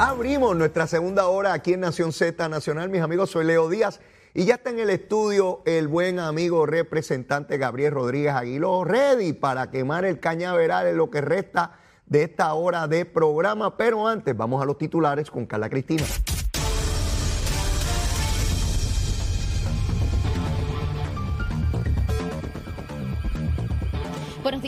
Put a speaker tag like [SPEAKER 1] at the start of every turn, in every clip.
[SPEAKER 1] Abrimos nuestra segunda hora aquí en Nación Z Nacional. Mis amigos, soy Leo Díaz y ya está en el estudio el buen amigo representante Gabriel Rodríguez Aguiló, ready para quemar el cañaveral en lo que resta de esta hora de programa. Pero antes, vamos a los titulares con Carla Cristina.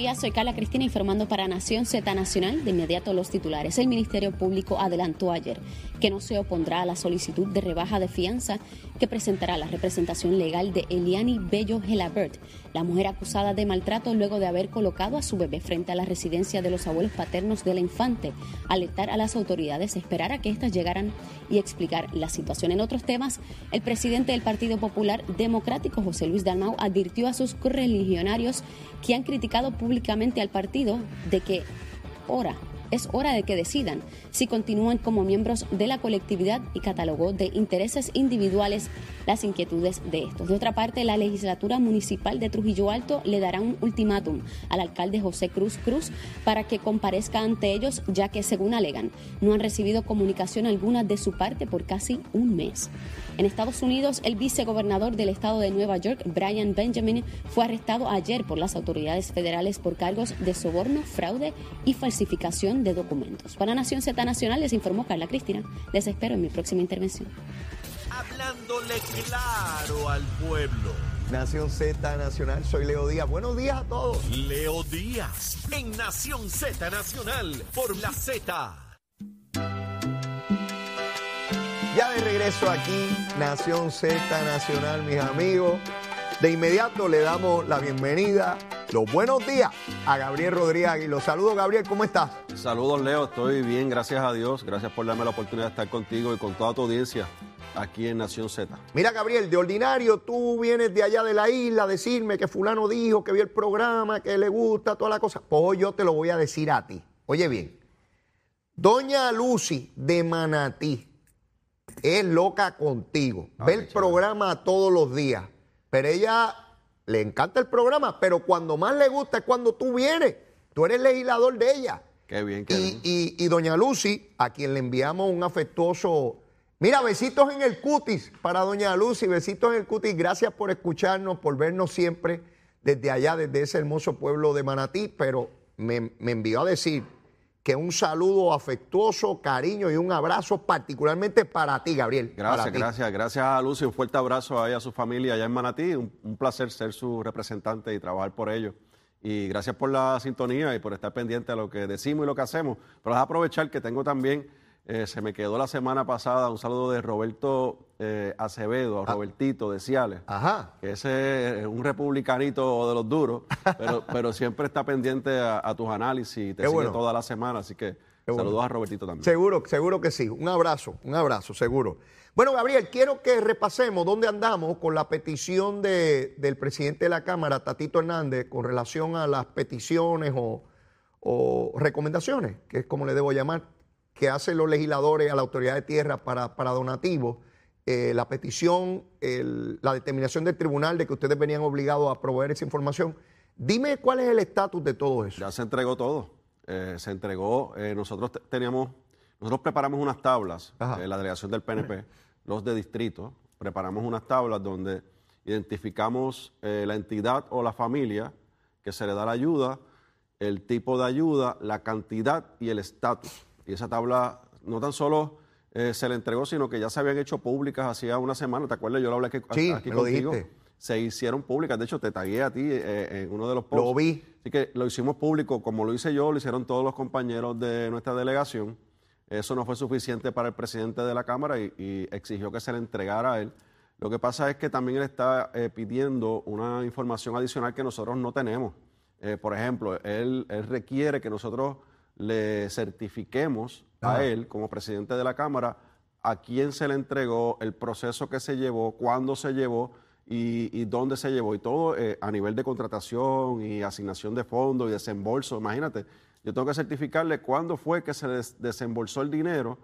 [SPEAKER 2] Días, soy Carla Cristina informando para Nación Z Nacional. De inmediato los titulares. El Ministerio Público adelantó ayer que no se opondrá a la solicitud de rebaja de fianza que presentará la representación legal de Eliani Bello Gelabert, la mujer acusada de maltrato luego de haber colocado a su bebé frente a la residencia de los abuelos paternos de la infante, alertar a las autoridades, esperar a que éstas llegaran y explicar la situación. En otros temas, el presidente del Partido Popular Democrático, José Luis Dalmau, advirtió a sus correligionarios que han criticado públicamente al partido de que ora es hora de que decidan si continúan como miembros de la colectividad y catalogó de intereses individuales las inquietudes de estos. De otra parte, la legislatura municipal de Trujillo Alto le dará un ultimátum al alcalde José Cruz Cruz para que comparezca ante ellos, ya que, según alegan, no han recibido comunicación alguna de su parte por casi un mes. En Estados Unidos, el vicegobernador del estado de Nueva York, Brian Benjamin, fue arrestado ayer por las autoridades federales por cargos de soborno, fraude y falsificación de documentos. Para Nación Z Nacional les informó Carla Cristina. Les espero en mi próxima intervención.
[SPEAKER 3] Hablándole claro al pueblo.
[SPEAKER 1] Nación Z Nacional, soy Leo Díaz. Buenos días a todos.
[SPEAKER 3] Leo Díaz, en Nación Z Nacional, por la Z.
[SPEAKER 1] Ya de regreso aquí, Nación Z Nacional, mis amigos. De inmediato le damos la bienvenida, los buenos días a Gabriel Rodríguez Los Saludos, Gabriel, ¿cómo estás?
[SPEAKER 4] Saludos, Leo. Estoy bien, gracias a Dios. Gracias por darme la oportunidad de estar contigo y con toda tu audiencia aquí en Nación Z.
[SPEAKER 1] Mira, Gabriel, de ordinario tú vienes de allá de la isla a decirme que fulano dijo que vio el programa, que le gusta, toda la cosa. Pues hoy yo te lo voy a decir a ti. Oye bien, Doña Lucy de Manatí es loca contigo.
[SPEAKER 4] Ay,
[SPEAKER 1] Ve el
[SPEAKER 4] chévere.
[SPEAKER 1] programa todos los días. Pero ella le encanta el programa, pero cuando más le gusta es cuando tú vienes. Tú eres legislador de ella.
[SPEAKER 4] Qué bien, qué
[SPEAKER 1] Y,
[SPEAKER 4] bien.
[SPEAKER 1] y- y doña Lucy, a quien le enviamos un afectuoso. Mira, besitos en el cutis para doña Lucy, besitos en el cutis. Gracias por escucharnos, por vernos siempre desde allá, desde ese hermoso pueblo de Manatí. Pero me, me envió a decir que un saludo afectuoso, cariño y un abrazo particularmente para ti, Gabriel.
[SPEAKER 4] Gracias, gracias. Gracias a Lucy. Un fuerte abrazo a ella, a su familia allá en Manatí. Un, un placer ser su representante y trabajar por ellos. Y gracias por la sintonía y por estar pendiente a lo que decimos y lo que hacemos. Pero es aprovechar que tengo también, eh, se me quedó la semana pasada un saludo de Roberto eh, Acevedo, a Robertito de Ciales.
[SPEAKER 1] Ajá.
[SPEAKER 4] que ese es un republicanito de los duros, pero, pero siempre está pendiente a, a tus análisis y te
[SPEAKER 1] Qué
[SPEAKER 4] sigue
[SPEAKER 1] bueno.
[SPEAKER 4] toda la semana, así que
[SPEAKER 1] Qué bueno.
[SPEAKER 4] saludos a Robertito también.
[SPEAKER 1] Seguro, seguro que sí. Un abrazo, un abrazo, seguro. Bueno, Gabriel, quiero que repasemos dónde andamos con la petición de- del presidente de la Cámara, Tatito Hernández, con relación a las peticiones o, o recomendaciones, que es como le debo llamar, que hacen los legisladores a la autoridad de tierra para, para donativos. Eh, la petición, el- la determinación del tribunal de que ustedes venían obligados a proveer esa información. Dime cuál es el estatus de todo eso.
[SPEAKER 4] Ya se entregó todo, eh, se entregó, eh, nosotros te- teníamos, nosotros preparamos unas tablas, eh, la delegación del PNP, los de distrito, preparamos unas tablas donde identificamos la entidad o la familia que se le da la ayuda, el tipo de ayuda, la cantidad y el estatus. Y esa tabla no tan solo eh, se le entregó, sino que ya se habían hecho públicas hacía una semana. ¿Te acuerdas? Yo lo hablé aquí,
[SPEAKER 1] Sí,
[SPEAKER 4] aquí
[SPEAKER 1] me lo
[SPEAKER 4] contigo.
[SPEAKER 1] dijiste.
[SPEAKER 4] Se hicieron públicas. De hecho, te tagué a ti eh, en uno de los posts.
[SPEAKER 1] Lo vi.
[SPEAKER 4] Así que lo hicimos público, como lo hice yo, lo hicieron todos los compañeros de nuestra delegación. Eso no fue suficiente para el presidente de la Cámara y, y exigió que se le entregara a él. Lo que pasa es que también él está eh, pidiendo una información adicional que nosotros no tenemos. Eh, por ejemplo, él, él requiere que nosotros le certifiquemos a él, como presidente de la Cámara, a quién se le entregó, el proceso que se llevó, cuándo se llevó y, y dónde se llevó. Y todo eh, a nivel de contratación y asignación de fondos y desembolso. Imagínate, yo tengo que certificarle cuándo fue que se des- desembolsó el dinero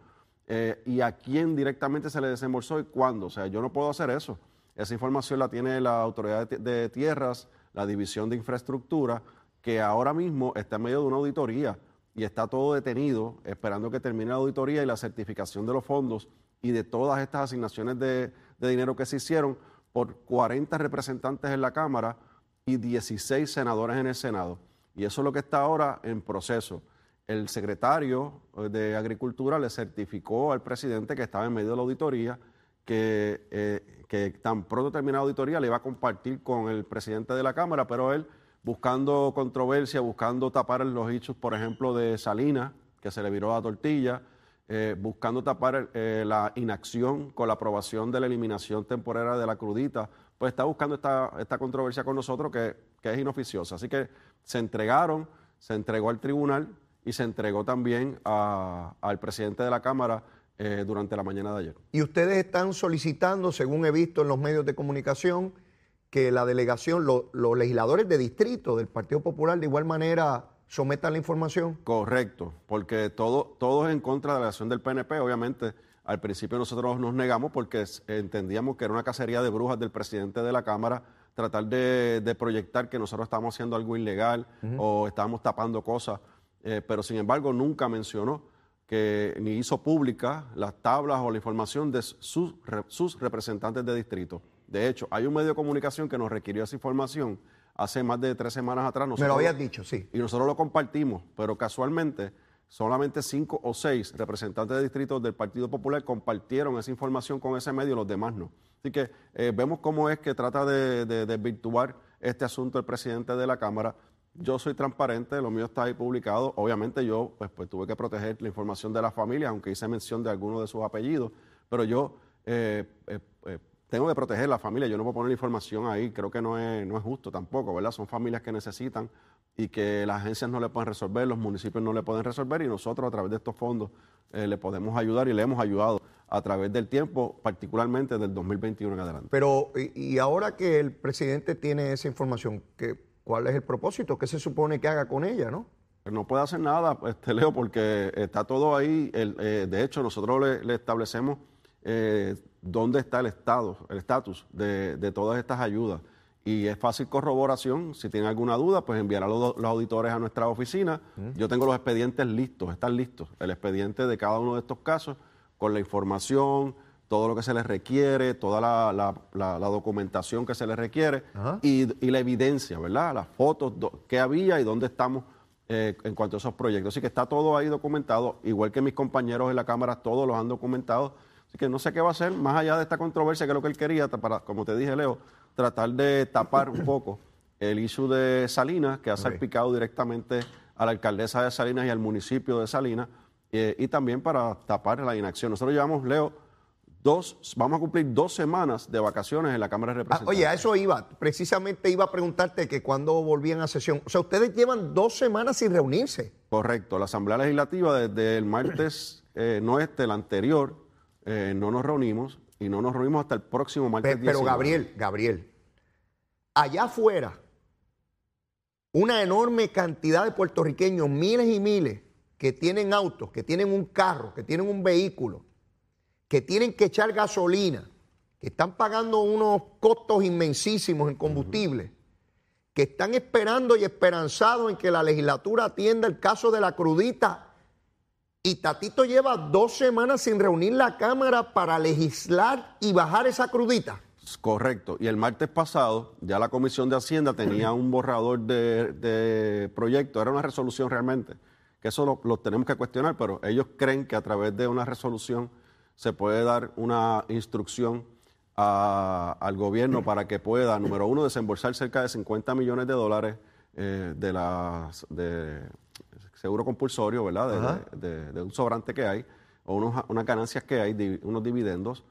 [SPEAKER 4] eh, y a quién directamente se le desembolsó y cuándo. O sea, yo no puedo hacer eso. Esa información la tiene la Autoridad de, de Tierras, la División de Infraestructura, que ahora mismo está en medio de una auditoría y está todo detenido esperando que termine la auditoría y la certificación de los fondos y de todas estas asignaciones de, dinero que se hicieron por 40 representantes en la Cámara y 16 senadores en el Senado. Y eso es lo que está ahora en proceso. El secretario eh, de Agricultura le certificó al presidente que estaba en medio de la auditoría que, eh, que tan pronto termine la auditoría le iba a compartir con el presidente de la Cámara, pero él buscando controversia, buscando tapar los hechos, por ejemplo, de Salinas, que se le viró la tortilla, eh, buscando tapar la inacción con la aprobación de la eliminación temporaria de la crudita, pues está buscando esta, esta controversia con nosotros que, que es inoficiosa. Así que se entregaron, se entregó al tribunal y se entregó también al presidente de la Cámara eh, durante la mañana de ayer.
[SPEAKER 1] Y ustedes están solicitando, según he visto en los medios de comunicación, que la delegación, los legisladores de distrito del Partido Popular de igual manera sometan la información.
[SPEAKER 4] Correcto, porque todo, todo es en contra de la acción del PNP, obviamente. Al principio nosotros nos negamos porque entendíamos que era una cacería de brujas del presidente de la Cámara tratar de, proyectar que nosotros estamos haciendo algo ilegal o estamos tapando cosas, eh, pero sin embargo nunca mencionó que ni hizo pública las tablas o la información de sus, sus representantes de distrito. De hecho, hay un medio de comunicación que nos requirió esa información hace más de tres semanas atrás.
[SPEAKER 1] Me lo habías dicho, sí.
[SPEAKER 4] Y nosotros lo compartimos, pero casualmente solamente cinco o seis representantes de distritos del Partido Popular compartieron esa información con ese medio, los demás no. Así que eh, vemos cómo es que trata de, desvirtuar este asunto el presidente de la Cámara. Yo soy transparente, lo mío está ahí publicado. Obviamente yo pues, pues tuve que proteger la información de la familia, aunque hice mención de algunos de sus apellidos, pero yo eh, eh, tengo que proteger la familia, yo no puedo poner información ahí, creo que no es, no es justo tampoco, ¿verdad? Son familias que necesitan y que las agencias no le pueden resolver, los municipios no le pueden resolver y nosotros a través de estos fondos eh, le podemos ayudar y le hemos ayudado a través del tiempo, particularmente del 2021 en adelante.
[SPEAKER 1] Pero, y, ahora que el presidente tiene esa información, ¿qué, ¿cuál es el propósito? ¿Qué se supone que haga con ella, no?
[SPEAKER 4] No puede hacer nada, este, Leo, porque está todo ahí. Eh, de hecho, nosotros le, establecemos eh, dónde está el estado, el estatus de, de todas estas ayudas y es fácil corroboración. Si tienen alguna duda, pues enviar a los, auditores a nuestra oficina. Yo tengo los expedientes listos, están listos. El expediente de cada uno de estos casos con la información, todo lo que se les requiere, toda la, documentación que se les requiere y, la evidencia, ¿verdad? Las fotos que había y dónde estamos eh, en cuanto a esos proyectos. Así que está todo ahí documentado, igual que mis compañeros en la Cámara, todos los han documentado. Así que no sé qué va a hacer, más allá de esta controversia, que es lo que él quería, para, como te dije, Leo, tratar de tapar un poco el issue de Salinas, que ha salpicado directamente a la alcaldesa de Salinas y al municipio de Salinas, eh, y también para tapar la inacción. Nosotros llevamos, Leo, dos, vamos a cumplir dos semanas de vacaciones en la Cámara de ah, Representantes.
[SPEAKER 1] oye, a eso iba. Precisamente iba a preguntarte que cuando volvían a sesión. O sea, ustedes llevan dos semanas sin reunirse.
[SPEAKER 4] Correcto. La Asamblea Legislativa desde el martes, eh, no este, el anterior, eh, no nos reunimos y no nos reunimos hasta el próximo martes.
[SPEAKER 1] Pero, pero Gabriel, Gabriel, allá afuera, una enorme cantidad de puertorriqueños, miles y miles, que tienen autos, que tienen un carro, que tienen un vehículo, que tienen que echar gasolina, que están pagando unos costos inmensísimos en combustible, que están esperando y esperanzados en que la legislatura atienda el caso de la crudita y Tatito lleva dos semanas sin reunir la Cámara para legislar y bajar esa crudita.
[SPEAKER 4] Correcto. Y el martes pasado ya la Comisión de Hacienda tenía un borrador de, proyecto, era una resolución realmente, que eso lo, tenemos que cuestionar, pero ellos creen que a través de una resolución se puede dar una instrucción al gobierno para que pueda, número uno, desembolsar cerca de 50 millones de dólares eh, de las... De, seguro compulsorio, ¿verdad? De, un sobrante que hay, o unas ganancias que hay, unos dividendos,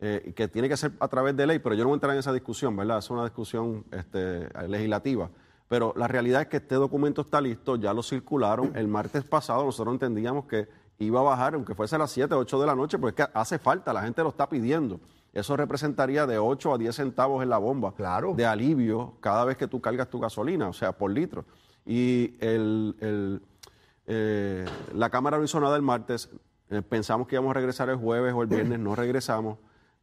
[SPEAKER 4] eh, que tiene que ser a través de ley, pero yo no voy a entrar en esa discusión, ¿verdad? Es una discusión este, legislativa. Pero la realidad es que este documento está listo, ya lo circularon. El martes pasado nosotros entendíamos que iba a bajar, aunque fuese a las 7, 8 de la noche, porque es que hace falta, la gente lo está pidiendo. Eso representaría de 8 a 10 centavos en la bomba
[SPEAKER 1] claro.
[SPEAKER 4] de alivio cada vez que tú cargas tu gasolina, o sea, por litro. Y el, eh, la Cámara no hizo nada el martes, eh, pensamos que íbamos a regresar el jueves o el viernes, no regresamos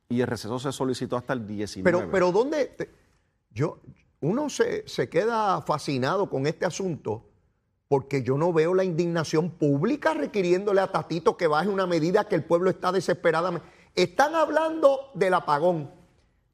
[SPEAKER 4] y el receso se solicitó hasta el 19.
[SPEAKER 1] Pero, pero ¿dónde? yo, uno se, queda fascinado con este asunto porque yo no veo la indignación pública requiriéndole a Tatito que baje una medida que el pueblo está desesperadamente. Están hablando del apagón.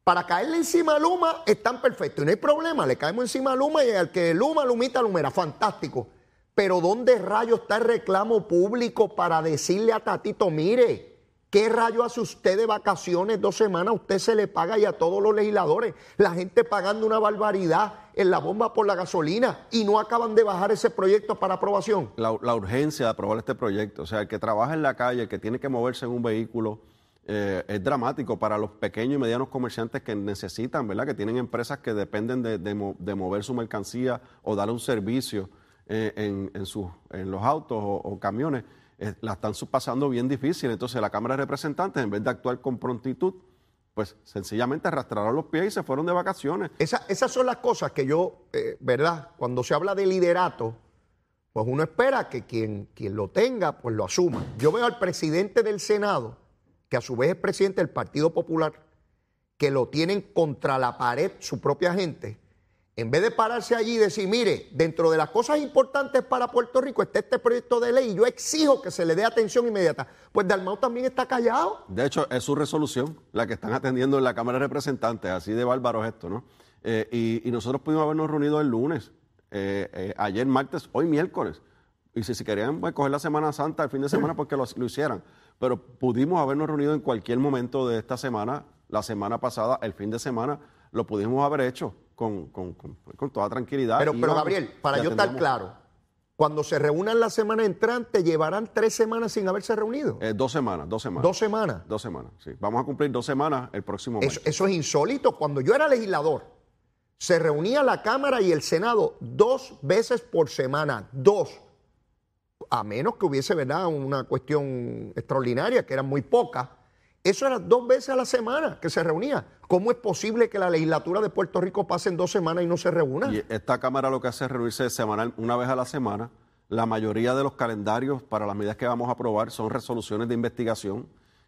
[SPEAKER 1] Para caerle encima a Luma están perfectos y no hay problema, le caemos encima a Luma y al que Luma, Lumita, Lumera, fantástico. Pero ¿dónde rayo está el reclamo público para decirle a Tatito, mire, ¿qué rayo hace usted de vacaciones dos semanas? Usted se le paga y a todos los legisladores, la gente pagando una barbaridad en la bomba por la gasolina y no acaban de bajar ese proyecto para aprobación.
[SPEAKER 4] La, urgencia de aprobar este proyecto, o sea, el que trabaja en la calle, el que tiene que moverse en un vehículo, eh, es dramático para los pequeños y medianos comerciantes que necesitan, ¿verdad? Que tienen empresas que dependen de, de, de mover su mercancía o dar un servicio eh, en, en, en, los autos o, o camiones, eh, la están pasando bien difícil. Entonces la Cámara de Representantes, en vez de actuar con prontitud, pues sencillamente arrastraron los pies y se fueron de vacaciones.
[SPEAKER 1] Esa, esas son las cosas que yo, eh, ¿verdad? Cuando se habla de liderato, pues uno espera que quien, quien lo tenga, pues lo asuma. Yo veo al presidente del Senado que a su vez es presidente del Partido Popular, que lo tienen contra la pared su propia gente, en vez de pararse allí y decir, mire, dentro de las cosas importantes para Puerto Rico está este proyecto de ley y yo exijo que se le dé atención inmediata, pues Dalmau también está callado.
[SPEAKER 4] De hecho, es su resolución la que están atendiendo en la Cámara de Representantes, así de bárbaro esto, ¿no? Eh, y, y, nosotros pudimos habernos reunido el lunes, eh, eh, ayer martes, hoy miércoles. Y si, si querían pues, coger la Semana Santa, el fin de semana, pues que lo, lo hicieran pero pudimos habernos reunido en cualquier momento de esta semana, la semana pasada, el fin de semana, lo pudimos haber hecho con, con, con, con toda tranquilidad.
[SPEAKER 1] Pero, pero Gabriel, para yo estar claro, cuando se reúnan la semana entrante, ¿llevarán tres semanas sin haberse reunido?
[SPEAKER 4] Eh, dos semanas, dos semanas.
[SPEAKER 1] ¿Dos semanas?
[SPEAKER 4] Dos semanas, sí. Vamos a cumplir dos semanas el próximo
[SPEAKER 1] mes. Eso, eso es insólito. Cuando yo era legislador, se reunía la Cámara y el Senado dos veces por semana, dos a menos que hubiese ¿verdad? una cuestión extraordinaria, que eran muy pocas, eso era dos veces a la semana que se reunía. ¿Cómo es posible que la legislatura de Puerto Rico pase en dos semanas y no se reúna?
[SPEAKER 4] Y esta Cámara lo que hace es reunirse semanal, una vez a la semana. La mayoría de los calendarios para las medidas que vamos a aprobar son resoluciones de investigación.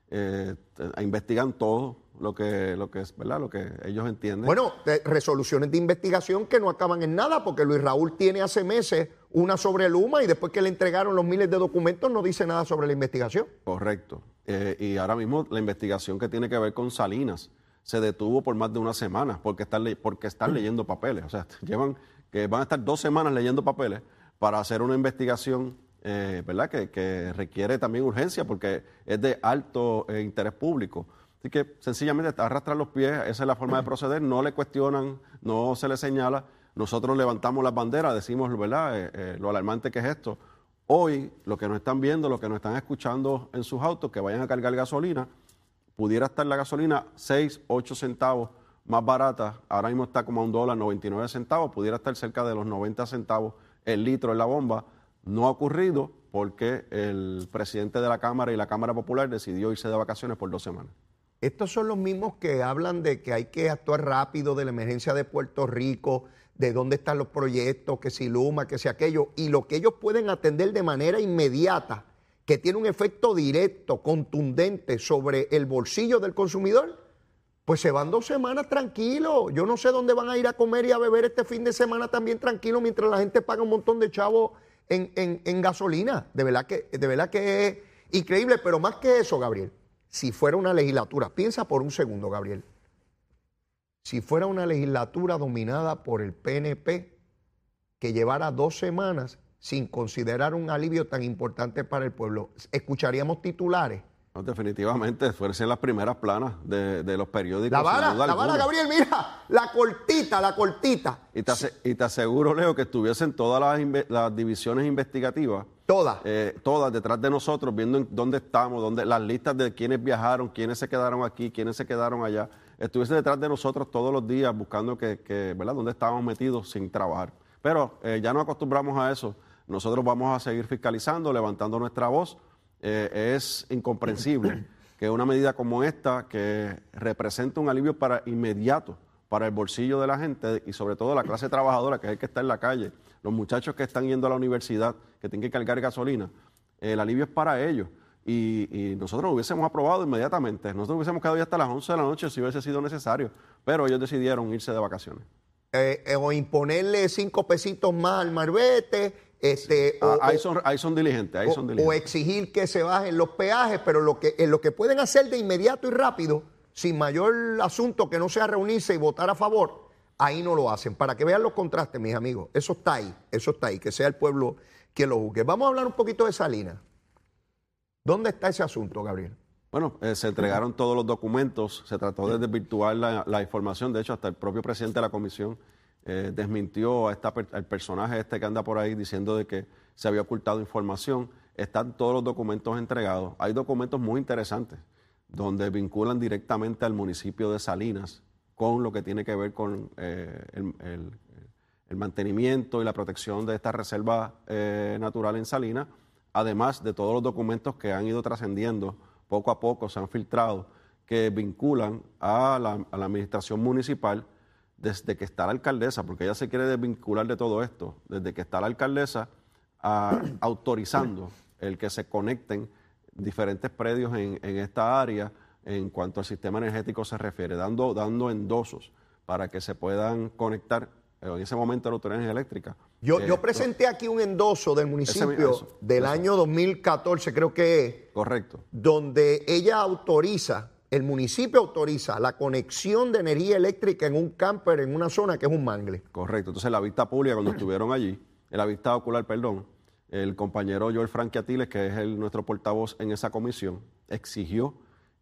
[SPEAKER 4] Eh, investigan todo lo que, lo que es, ¿verdad? Lo que ellos entienden.
[SPEAKER 1] Bueno, resoluciones de investigación que no acaban en nada, porque Luis Raúl tiene hace meses una sobre Luma y después que le entregaron los miles de documentos no dice nada sobre la investigación.
[SPEAKER 4] Correcto. Eh, y ahora mismo la investigación que tiene que ver con Salinas se detuvo por más de una semana porque están, porque están leyendo papeles. O sea, llevan que van a estar dos semanas leyendo papeles para hacer una investigación eh, ¿verdad? Que, que, requiere también urgencia porque es de alto eh, interés público. Así que sencillamente arrastrar los pies, esa es la forma de proceder, no le cuestionan, no se le señala. Nosotros levantamos las banderas, decimos ¿verdad? Eh, eh, lo alarmante que es esto. Hoy, lo que nos están viendo, lo que nos están escuchando en sus autos, que vayan a cargar gasolina, pudiera estar la gasolina 6, 8 centavos más barata, ahora mismo está como a un dólar 99 centavos, pudiera estar cerca de los 90 centavos el litro en la bomba. No ha ocurrido porque el presidente de la Cámara y la Cámara Popular decidió irse de vacaciones por dos semanas.
[SPEAKER 1] Estos son los mismos que hablan de que hay que actuar rápido de la emergencia de Puerto Rico, de dónde están los proyectos, que si Luma, que si aquello, y lo que ellos pueden atender de manera inmediata, que tiene un efecto directo, contundente sobre el bolsillo del consumidor, pues se van dos semanas tranquilos. Yo no sé dónde van a ir a comer y a beber este fin de semana también tranquilo mientras la gente paga un montón de chavos en, en, en gasolina. De verdad, que, de verdad que es increíble, pero más que eso, Gabriel, si fuera una legislatura, piensa por un segundo, Gabriel, si fuera una legislatura dominada por el PNP que llevara dos semanas sin considerar un alivio tan importante para el pueblo, ¿escucharíamos titulares?
[SPEAKER 4] No, definitivamente, fuesen las primeras planas de, de los periódicos.
[SPEAKER 1] La vara, la vara, Gabriel, mira, la cortita, la cortita.
[SPEAKER 4] Y te, y te aseguro, Leo, que estuviesen todas las, las divisiones investigativas.
[SPEAKER 1] Todas.
[SPEAKER 4] Eh, todas detrás de nosotros, viendo en dónde estamos, dónde, las listas de quienes viajaron, quiénes se quedaron aquí, quiénes se quedaron allá. Estuviese detrás de nosotros todos los días buscando que, que ¿verdad?, dónde estábamos metidos sin trabajar. Pero eh, ya no acostumbramos a eso. Nosotros vamos a seguir fiscalizando, levantando nuestra voz. Eh, es incomprensible que una medida como esta, que representa un alivio para inmediato para el bolsillo de la gente y sobre todo la clase trabajadora, que es el que está en la calle, los muchachos que están yendo a la universidad, que tienen que cargar gasolina, el alivio es para ellos. Y, y, nosotros lo hubiésemos aprobado inmediatamente. Nosotros hubiésemos quedado ya hasta las 11 de la noche si hubiese sido necesario, pero ellos decidieron irse de vacaciones.
[SPEAKER 1] Eh, eh, o imponerle cinco pesitos más al marbete, Este,
[SPEAKER 4] Ah,
[SPEAKER 1] o-
[SPEAKER 4] ahí,
[SPEAKER 1] o-
[SPEAKER 4] son, ahí son diligentes, ahí
[SPEAKER 1] o,
[SPEAKER 4] son
[SPEAKER 1] o
[SPEAKER 4] diligentes.
[SPEAKER 1] exigir que se bajen los peajes, pero lo que, en lo que pueden hacer de inmediato y rápido, sin mayor asunto que no sea reunirse y votar a favor, ahí no lo hacen. Para que vean los contrastes, mis amigos. Eso está ahí, eso está ahí, que sea el pueblo quien lo juzgue. Vamos a hablar un poquito de Salinas. ¿Dónde está ese asunto, Gabriel?
[SPEAKER 4] Bueno, eh, se entregaron todos los documentos, se trató de desvirtuar la, información, de hecho hasta el propio presidente de la comisión eh, desmintió a al personaje este que anda por ahí diciendo de que se había ocultado información. Están todos los documentos entregados. Hay documentos muy interesantes donde vinculan directamente al municipio de Salinas con lo que tiene que ver con eh, el, el- mantenimiento y la protección de esta reserva natural en Salinas, además de todos los documentos que han ido trascendiendo poco a poco, se han filtrado, que vinculan a la, administración municipal desde que está la alcaldesa, porque ella se quiere desvincular de todo esto, desde que está la alcaldesa autorizando el que se conecten diferentes predios en, en esta área en cuanto al sistema energético se refiere, dando, dando endosos para que se puedan conectar en ese momento a la autoridad eléctrica.
[SPEAKER 1] Yo,
[SPEAKER 4] Eh,
[SPEAKER 1] yo presenté aquí un endoso del municipio
[SPEAKER 4] eso,
[SPEAKER 1] del
[SPEAKER 4] eso.
[SPEAKER 1] año 2014, creo que es,
[SPEAKER 4] Correcto.
[SPEAKER 1] donde ella autoriza, el municipio autoriza la conexión de energía eléctrica en un camper en una zona que es un mangle.
[SPEAKER 4] Correcto. Entonces, la vista pública, cuando estuvieron allí, en la vista ocular, perdón, el compañero Joel Franquiatiles, que es el, nuestro portavoz en esa comisión, exigió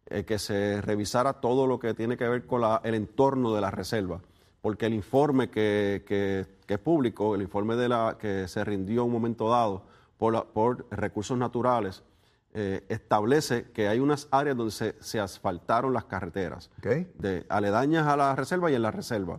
[SPEAKER 4] eh, que se revisara todo lo que tiene que ver con la- el entorno de la reserva, porque el informe que, que, que es público, el informe de la, que se rindió en un momento dado por, la- por recursos naturales, eh, establece que hay unas áreas donde se, se asfaltaron las carreteras, de aledañas a la reserva y en la reserva.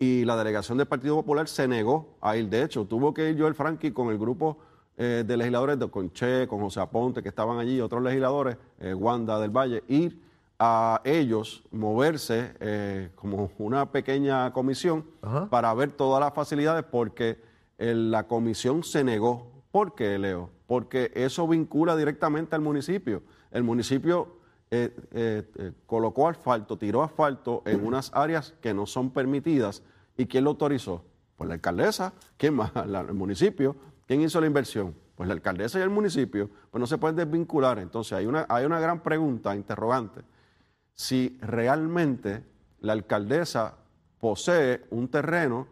[SPEAKER 4] Y la delegación del Partido Popular se negó a ir. De hecho, tuvo que ir Joel Franqui con el grupo eh, de legisladores, de Conche, con José Aponte, que estaban allí, otros legisladores, eh, Wanda del Valle, ir a ellos, moverse eh, como una pequeña comisión
[SPEAKER 1] Ajá.
[SPEAKER 4] para ver todas las facilidades, porque eh, la comisión se negó. ¿Por qué, Leo? Porque eso vincula directamente al municipio. El municipio eh, eh, eh, colocó asfalto, tiró asfalto en unas áreas que no son permitidas. ¿Y quién lo autorizó? Pues la alcaldesa. ¿Quién más? La- el municipio. ¿Quién hizo la inversión? Pues la alcaldesa y el municipio. Pues no se pueden desvincular. Entonces hay una, hay una gran pregunta, interrogante. Si realmente la alcaldesa posee un terreno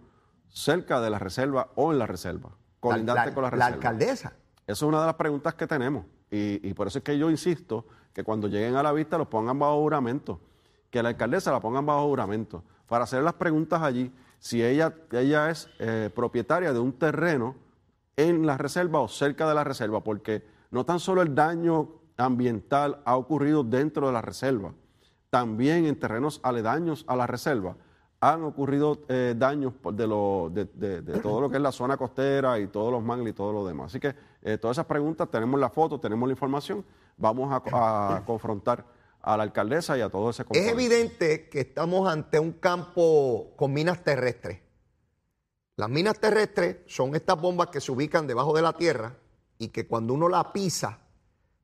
[SPEAKER 4] cerca de la reserva o en la reserva, colindante con la reserva.
[SPEAKER 1] alcaldesa.
[SPEAKER 4] Esa es una de las preguntas que tenemos. Y, y por eso es que yo insisto que cuando lleguen a la vista los pongan bajo juramento. Que la alcaldesa la pongan bajo juramento. Para hacer las preguntas allí, si ella, ella es eh, propietaria de un terreno en la reserva o cerca de la reserva, porque no tan solo el daño ambiental ha ocurrido dentro de la reserva, también en terrenos aledaños a la reserva han ocurrido eh, daños de, lo- de- de- de todo lo que es la zona costera y todos los mangles y todo lo demás. Así que eh, todas esas preguntas, tenemos la foto, tenemos la información, vamos a, a confrontar a la alcaldesa y a todo ese
[SPEAKER 1] Es
[SPEAKER 4] componente.
[SPEAKER 1] evidente que estamos ante un campo con minas terrestres. Las minas terrestres son estas bombas que se ubican debajo de la tierra y que cuando uno la pisa,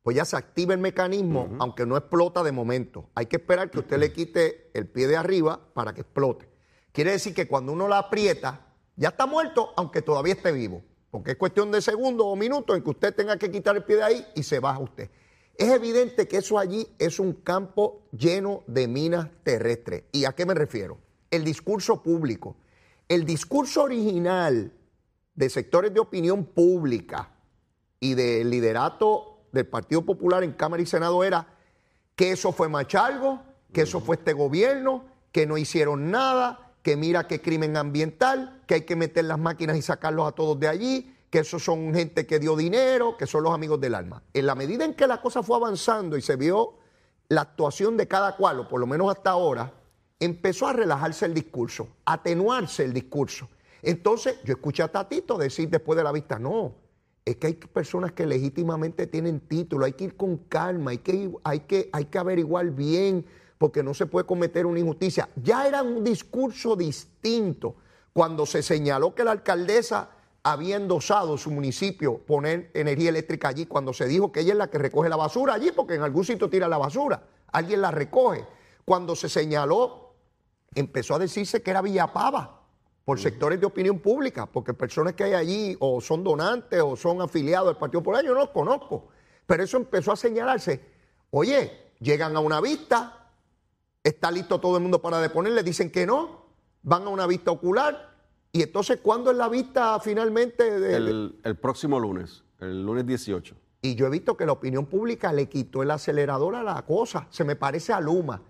[SPEAKER 1] pues ya se activa el mecanismo, aunque no explota de momento. Hay que esperar que usted le quite el pie de arriba para que explote. Quiere decir que cuando uno la aprieta, ya está muerto, aunque todavía esté vivo. Porque es cuestión de segundos o minutos en que usted tenga que quitar el pie de ahí y se baja usted. Es evidente que eso allí es un campo lleno de minas terrestres. ¿Y a qué me refiero? El discurso público. El discurso original de sectores de opinión pública y del liderato del Partido Popular en Cámara y Senado era que eso fue Machalgo, que eso fue este gobierno, que no hicieron nada, que mira qué crimen ambiental, que hay que meter las máquinas y sacarlos a todos de allí, que esos son gente que dio dinero, que son los amigos del alma. En la medida en que la cosa fue avanzando y se vio la actuación de cada cual, o por lo menos hasta ahora, empezó a relajarse el discurso, a atenuarse el discurso. Entonces, yo escuché a Tatito decir después de la vista, no, es que hay personas que legítimamente tienen título, hay que ir con calma, hay que, hay que, hay que averiguar bien, porque no se puede cometer una injusticia. Ya era un discurso distinto cuando se señaló que la alcaldesa había endosado su municipio poner energía eléctrica allí, cuando se dijo que ella es la que recoge la basura allí, porque en algún sitio tira la basura, alguien la recoge. Cuando se señaló, empezó a decirse que era Villapava, por sectores de opinión pública, porque personas que hay allí o son donantes o son afiliados del Partido Popular, yo no los conozco. Pero eso empezó a señalarse. Oye, llegan a una vista, está listo todo el mundo para deponerle, dicen que no, van a una vista ocular. Y entonces, ¿cuándo es la vista finalmente? De,
[SPEAKER 4] El, el próximo lunes, el lunes 18.
[SPEAKER 1] Y yo he visto que la opinión pública le quitó el acelerador a la cosa. Se me parece a Luma.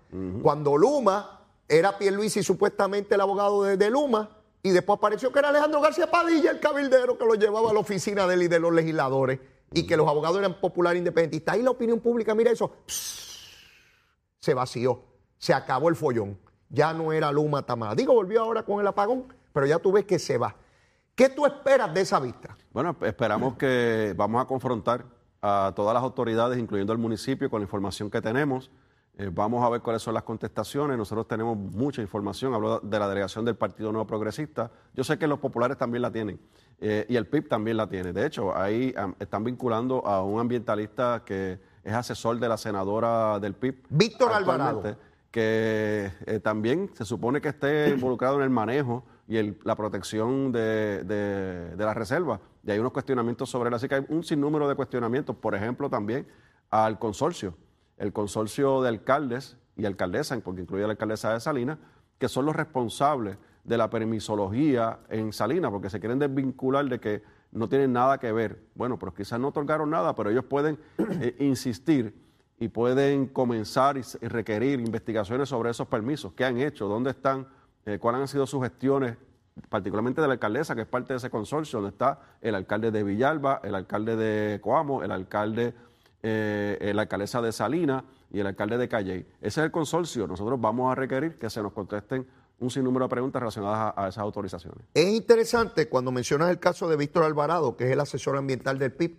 [SPEAKER 1] Cuando Luma era Pierluisi supuestamente el abogado de, de Luma, y después apareció que era Alejandro García Padilla, el cabildero que lo llevaba a la oficina de y de los legisladores, y que los abogados eran populares independentistas. Ahí la opinión pública, mira eso, se vació, se acabó el follón. Ya no era Luma Tamara. Digo, volvió ahora con el apagón, pero ya tú ves que se va. ¿Qué tú esperas de esa vista?
[SPEAKER 4] Bueno, esperamos que vamos a confrontar a todas las autoridades, incluyendo el municipio, con la información que tenemos. Eh, vamos a ver cuáles son las contestaciones. Nosotros tenemos mucha información. Hablo de la delegación del Partido Nuevo Progresista. Yo sé que los populares también la tienen eh, y el PIB también la tiene. De hecho, ahí están vinculando a un ambientalista que es asesor de la senadora del PIB.
[SPEAKER 1] Víctor Alvarado.
[SPEAKER 4] Que eh, también se supone que esté involucrado en el manejo y el- la protección de, de, de la reserva. Y hay unos cuestionamientos sobre él. Así que hay un sinnúmero de cuestionamientos. Por ejemplo, también al consorcio el consorcio de alcaldes y alcaldesas, porque incluye a la alcaldesa de Salinas, que son los responsables de la permisología en Salinas, porque se quieren desvincular de que no tienen nada que ver. Bueno, pero quizás no otorgaron nada, pero ellos pueden eh, insistir y pueden comenzar y, requerir investigaciones sobre esos permisos, qué han hecho, dónde están, eh, cuáles han sido sus gestiones, particularmente de la alcaldesa, que es parte de ese consorcio, donde está el alcalde de Villalba, el alcalde de Coamo, el alcalde eh, la alcaldesa de Salinas y el alcalde de Calley. Ese es el consorcio. Nosotros vamos a requerir que se nos contesten un sinnúmero de preguntas relacionadas a, esas autorizaciones.
[SPEAKER 1] Es interesante cuando mencionas el caso de Víctor Alvarado, que es el asesor ambiental del PIB,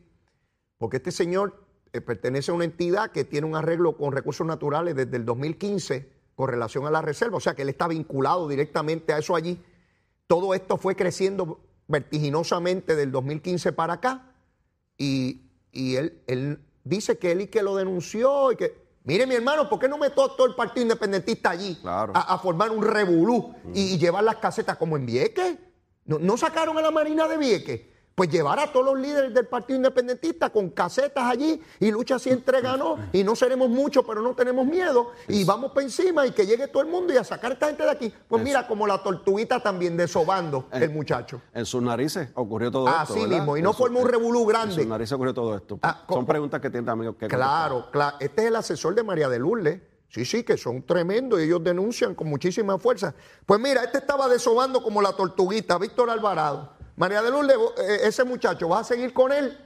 [SPEAKER 1] porque este señor eh, pertenece a una entidad que tiene un arreglo con recursos naturales desde el 2015 con relación a la reserva, o sea que él está vinculado directamente a eso allí. Todo esto fue creciendo vertiginosamente del 2015 para acá y, y él, él dice que él y que lo denunció y que, mire mi hermano, ¿por qué no metió todo el partido independentista allí
[SPEAKER 4] Claro.
[SPEAKER 1] a, a formar un revolú y, y llevar las casetas como en Vieques? ¿No, no sacaron a la Marina de Vieques? Pues llevar a todos los líderes del Partido Independentista con casetas allí y lucha siempre ganó y no seremos muchos, pero no tenemos miedo y vamos para encima y que llegue todo el mundo y a sacar a esta gente de aquí. Pues mira, como la tortuguita también desobando el muchacho.
[SPEAKER 4] En sus narices ocurrió todo esto.
[SPEAKER 1] Así mismo, y no
[SPEAKER 4] En
[SPEAKER 1] formó un revolú
[SPEAKER 4] En
[SPEAKER 1] grande.
[SPEAKER 4] sus narices ocurrió todo esto.
[SPEAKER 1] Ah,
[SPEAKER 4] Son preguntas que tienen también que
[SPEAKER 1] Claro, claro. Este es el asesor de María de Lourdes. Sí, sí, que son tremendos y ellos denuncian con muchísima fuerza. Pues mira, este estaba desobando como la tortuguita, Víctor Alvarado. María de Lourdes, eh, ese muchacho, ¿vas a seguir con él?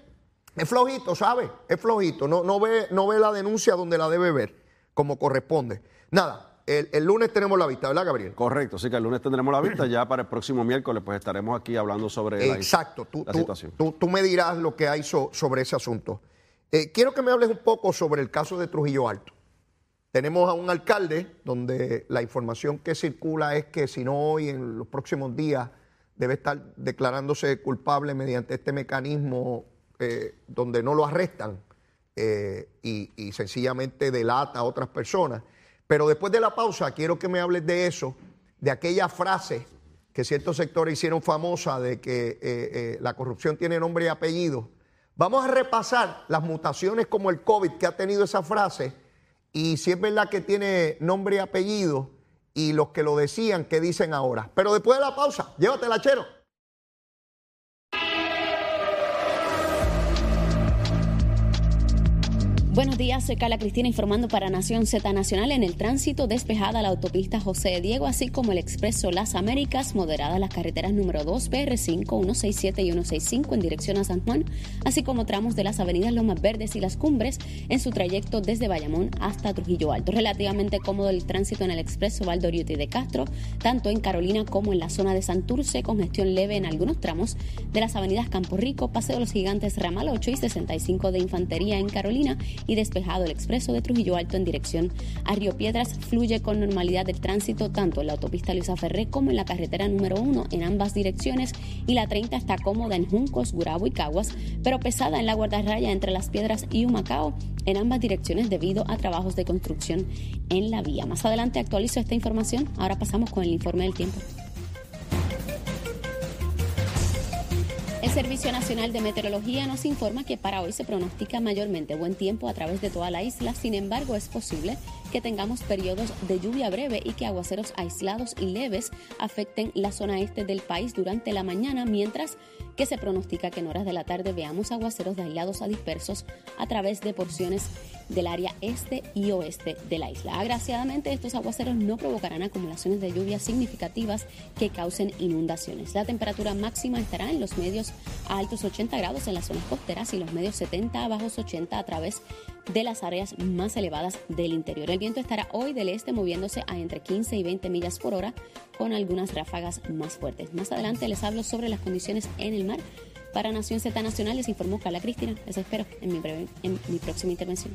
[SPEAKER 1] Es flojito, ¿sabes? Es flojito. No, no, ve, no ve la denuncia donde la debe ver, como corresponde. Nada, el, el lunes tenemos la vista, ¿verdad, Gabriel?
[SPEAKER 4] Correcto, así que el lunes tendremos la vista, ya para el próximo miércoles pues estaremos aquí hablando sobre la-
[SPEAKER 1] Exacto, tú,
[SPEAKER 4] la
[SPEAKER 1] tú-
[SPEAKER 4] situación.
[SPEAKER 1] tú- tú me dirás lo que hay so- sobre ese asunto. Eh, quiero que me hables un poco sobre el caso de Trujillo Alto. Tenemos a un alcalde donde la información que circula es que si no hoy, en los próximos días, debe estar declarándose culpable mediante este mecanismo eh, donde no lo arrestan eh, y, sencillamente delata a otras personas. Pero después de la pausa, quiero que me hables de eso, de aquella frase que ciertos sectores hicieron famosa de que eh, la corrupción tiene nombre y apellido. Vamos a repasar las mutaciones como el COVID que ha tenido esa frase y si es verdad que tiene nombre y apellido y los que lo decían, ¿qué dicen ahora? Pero después de la pausa, llévatela, chero.
[SPEAKER 2] Buenos días, soy Carla Cristina informando para Nación Z Nacional. En el tránsito despejada la autopista José de Diego, así como el expreso Las Américas, moderada las carreteras número 2, PR5, 167 y 165 en dirección a San Juan, así como tramos de las avenidas Lomas Verdes y Las Cumbres en su trayecto desde Bayamón hasta Trujillo Alto. Relativamente cómodo el tránsito en el expreso Valdoriotti de Castro, tanto en Carolina como en la zona de Santurce, con gestión leve en algunos tramos de las avenidas Campo Rico, Paseo de los Gigantes, Ramal 8 y 65 de Infantería en Carolina y despejado el expreso de Trujillo Alto en dirección a Río Piedras. Fluye con normalidad el tránsito tanto en la autopista Luisa Ferré como en la carretera número 1 en ambas direcciones y la 30 está cómoda en Juncos, Gurabo y Caguas, pero pesada en la guardarraya entre Las Piedras y Humacao en ambas direcciones debido a trabajos de construcción en la vía. Más adelante actualizo esta información. Ahora pasamos con el informe del tiempo. El Servicio Nacional de Meteorología nos informa que para hoy se pronostica mayormente buen tiempo a través de toda la isla, sin embargo es posible que tengamos periodos de lluvia breve y que aguaceros aislados y leves afecten la zona este del país durante la mañana, mientras que se pronostica que en horas de la tarde veamos aguaceros de aislados a dispersos a través de porciones del área este y oeste de la isla. Agraciadamente, estos aguaceros no provocarán acumulaciones de lluvia significativas que causen inundaciones. La temperatura máxima estará en los medios a altos 80 grados en las zonas costeras y los medios 70 a bajos 80 a través de las áreas más elevadas del interior. El viento estará hoy del este moviéndose a entre 15 y 20 millas por hora con algunas ráfagas más fuertes. Más adelante les hablo sobre las condiciones en el mar. Para Nación Z Nacional les informó Carla Cristina. Les espero en mi, breve, en mi próxima intervención.